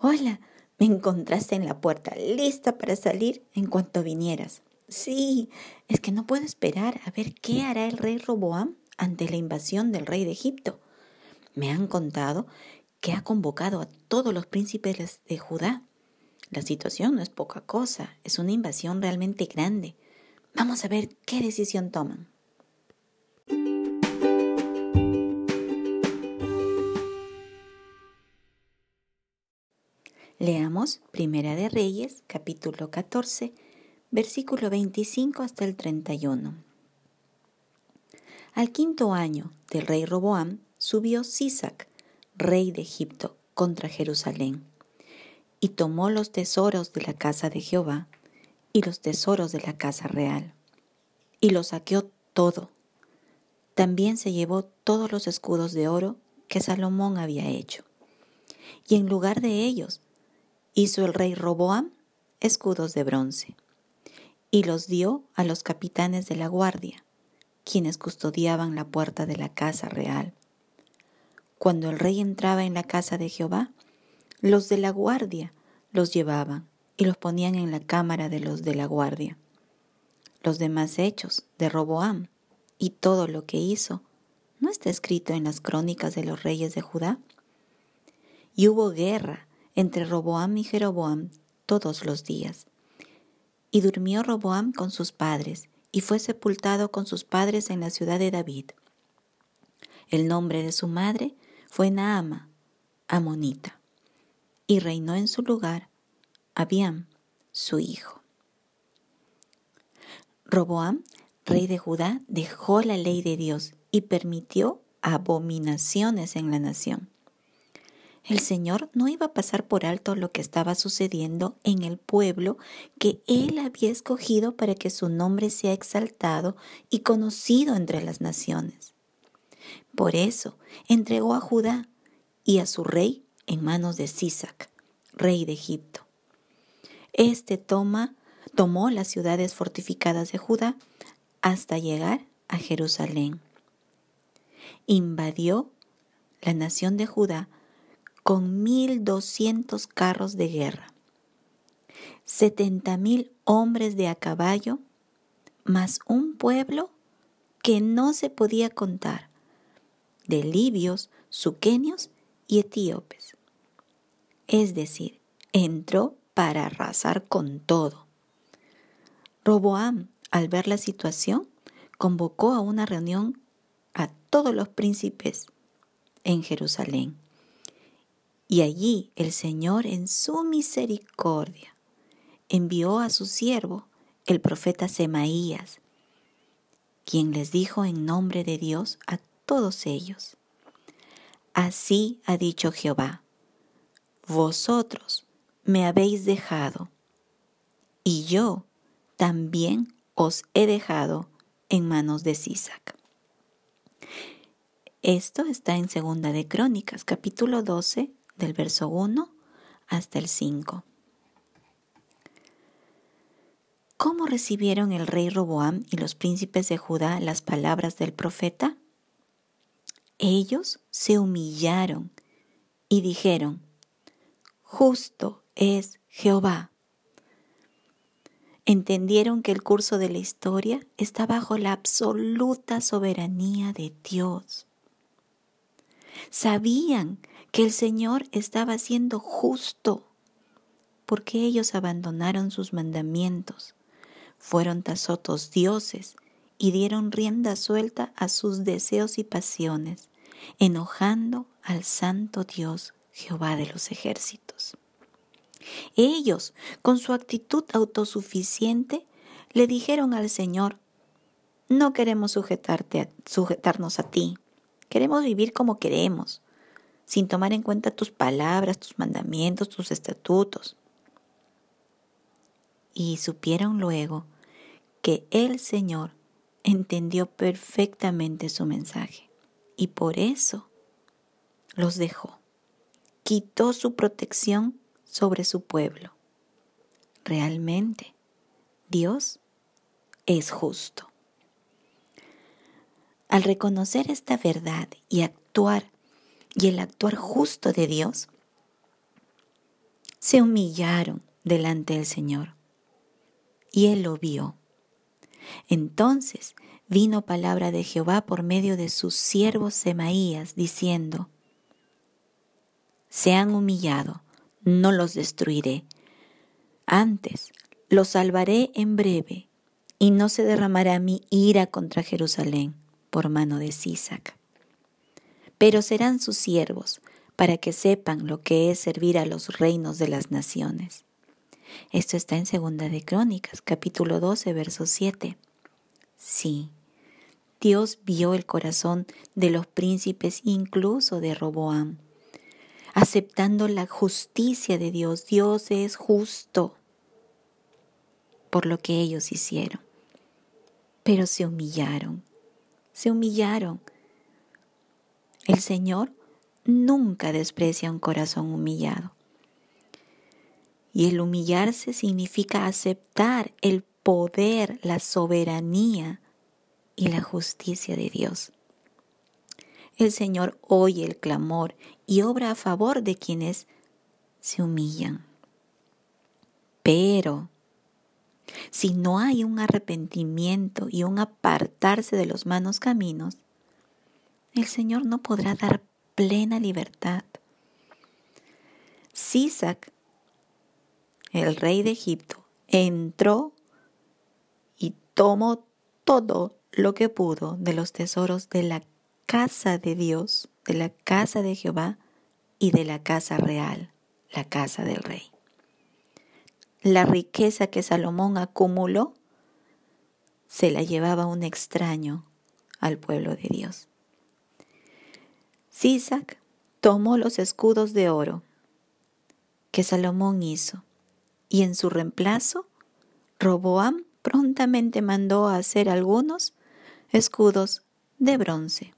Hola, me encontraste en la puerta, lista para salir en cuanto vinieras. Sí, es que no puedo esperar a ver qué hará el rey Roboam ante la invasión del rey de Egipto. Me han contado que ha convocado a todos los príncipes de Judá. La situación no es poca cosa, es una invasión realmente grande. Vamos a ver qué decisión toman. Leamos Primera de Reyes, capítulo 14, versículo 25 hasta el 31. Al quinto año del rey Roboam subió Sisac, rey de Egipto, contra Jerusalén, y tomó los tesoros de la casa de Jehová y los tesoros de la casa real, y lo saqueó todo. También se llevó todos los escudos de oro que Salomón había hecho. Y en lugar de ellos, hizo el rey Roboam escudos de bronce y los dio a los capitanes de la guardia, quienes custodiaban la puerta de la casa real. Cuando el rey entraba en la casa de Jehová, los de la guardia los llevaban y los ponían en la cámara de los de la guardia. Los demás hechos de Roboam y todo lo que hizo, ¿no está escrito en las crónicas de los reyes de Judá? Y hubo guerra entre Roboam y Jeroboam todos los días. Y durmió Roboam con sus padres, y fue sepultado con sus padres en la ciudad de David. El nombre de su madre fue Naama, amonita, y reinó en su lugar Abiam, su hijo. Roboam, rey de Judá, dejó la ley de Dios y permitió abominaciones en la nación. El Señor no iba a pasar por alto lo que estaba sucediendo en el pueblo que Él había escogido para que su nombre sea exaltado y conocido entre las naciones. Por eso entregó a Judá y a su rey en manos de Sisac, rey de Egipto. Este toma, tomó las ciudades fortificadas de Judá hasta llegar a Jerusalén. Invadió la nación de Judá con mil doscientos carros de guerra, setenta mil hombres de a caballo, más un pueblo que no se podía contar, de libios, suquenios y etíopes. Es decir, entró para arrasar con todo. Roboam, al ver la situación, convocó a una reunión a todos los príncipes en Jerusalén y allí el Señor en su misericordia envió a su siervo, el profeta Semaías, quien les dijo en nombre de Dios a todos ellos, Así ha dicho Jehová, vosotros me habéis dejado, y yo también os he dejado en manos de Sisac. Esto está en Segunda de Crónicas, capítulo 12, del verso 1 hasta el 5. ¿Cómo recibieron el rey Roboam y los príncipes de Judá las palabras del profeta? Ellos se humillaron y dijeron, justo es Jehová. Entendieron que el curso de la historia está bajo la absoluta soberanía de Dios. Sabían que el Señor estaba siendo justo, porque ellos abandonaron sus mandamientos, fueron tazotos dioses y dieron rienda suelta a sus deseos y pasiones, enojando al santo Dios Jehová de los ejércitos. Ellos, con su actitud autosuficiente, le dijeron al Señor, no queremos sujetarte sujetarnos a ti, queremos vivir como queremos, sin tomar en cuenta tus palabras, tus mandamientos, tus estatutos. Y supieron luego que el Señor entendió perfectamente su mensaje y por eso los dejó. Quitó su protección sobre su pueblo. Realmente, Dios es justo. Al reconocer esta verdad y actuar y el actuar justo de Dios, se humillaron delante del Señor. Y él lo vio. Entonces vino palabra de Jehová por medio de sus siervos Semaías, diciendo, Se han humillado, no los destruiré. Antes los salvaré en breve, y no se derramará mi ira contra Jerusalén por mano de Sisac. Pero serán sus siervos, para que sepan lo que es servir a los reinos de las naciones. Esto está en Segunda de Crónicas, capítulo 12, verso 7. Sí, Dios vio el corazón de los príncipes, incluso de Roboam, aceptando la justicia de Dios. Dios es justo por lo que ellos hicieron. Pero se humillaron, se humillaron. El Señor nunca desprecia un corazón humillado. Y el humillarse significa aceptar el poder, la soberanía y la justicia de Dios. El Señor oye el clamor y obra a favor de quienes se humillan. Pero si no hay un arrepentimiento y un apartarse de los malos caminos, el Señor no podrá dar plena libertad. Sisac, el rey de Egipto, entró y tomó todo lo que pudo de los tesoros de la casa de Dios, de la casa de Jehová y de la casa real, la casa del rey. La riqueza que Salomón acumuló se la llevaba un extraño al pueblo de Dios. Sisac tomó los escudos de oro que Salomón hizo y en su reemplazo Roboam prontamente mandó a hacer algunos escudos de bronce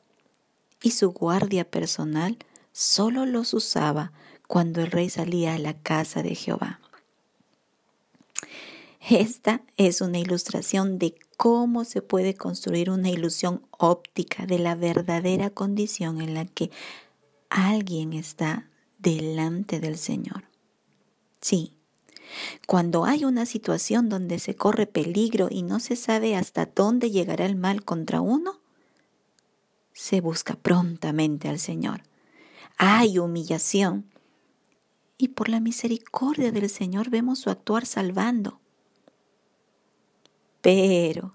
y su guardia personal solo los usaba cuando el rey salía a la casa de Jehová. Esta es una ilustración de cómo se puede construir una ilusión óptica de la verdadera condición en la que alguien está delante del Señor. Sí, cuando hay una situación donde se corre peligro y no se sabe hasta dónde llegará el mal contra uno, se busca prontamente al Señor. Hay humillación y por la misericordia del Señor vemos su actuar salvando. Pero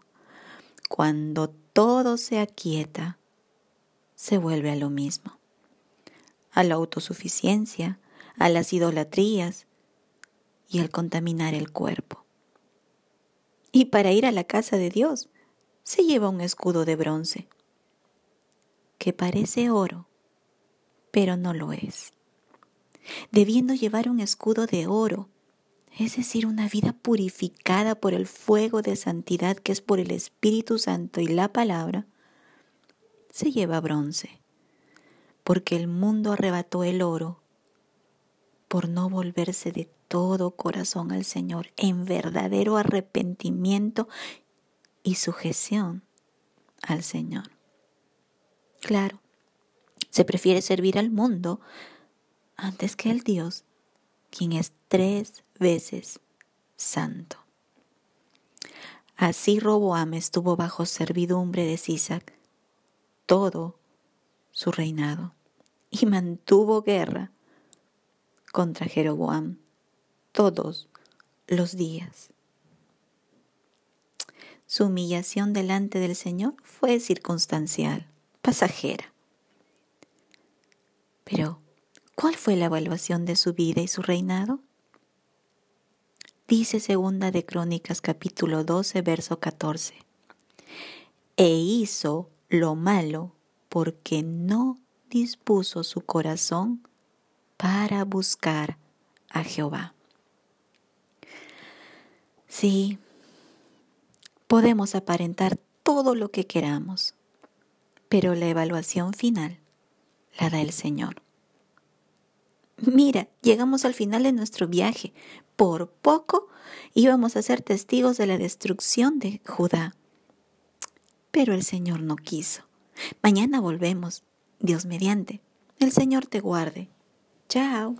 cuando todo se aquieta, se vuelve a lo mismo, a la autosuficiencia, a las idolatrías y al contaminar el cuerpo. Y para ir a la casa de Dios se lleva un escudo de bronce, que parece oro, pero no lo es. Debiendo llevar un escudo de oro, es decir, una vida purificada por el fuego de santidad que es por el Espíritu Santo y la palabra, se lleva bronce, porque el mundo arrebató el oro por no volverse de todo corazón al Señor en verdadero arrepentimiento y sujeción al Señor. Claro, se prefiere servir al mundo antes que al Dios, quien es tres veces santo. Así Roboam estuvo bajo servidumbre de Sisac todo su reinado y mantuvo guerra contra Jeroboam todos los días. Su humillación delante del Señor fue circunstancial, pasajera. Pero, ¿cuál fue la evaluación de su vida y su reinado? Dice segunda de Crónicas capítulo 12, verso 14. E hizo lo malo porque no dispuso su corazón para buscar a Jehová. Sí, podemos aparentar todo lo que queramos, pero la evaluación final la da el Señor. Mira, llegamos al final de nuestro viaje. Por poco íbamos a ser testigos de la destrucción de Judá. Pero el Señor no quiso. Mañana volvemos, Dios mediante. El Señor te guarde. Chao.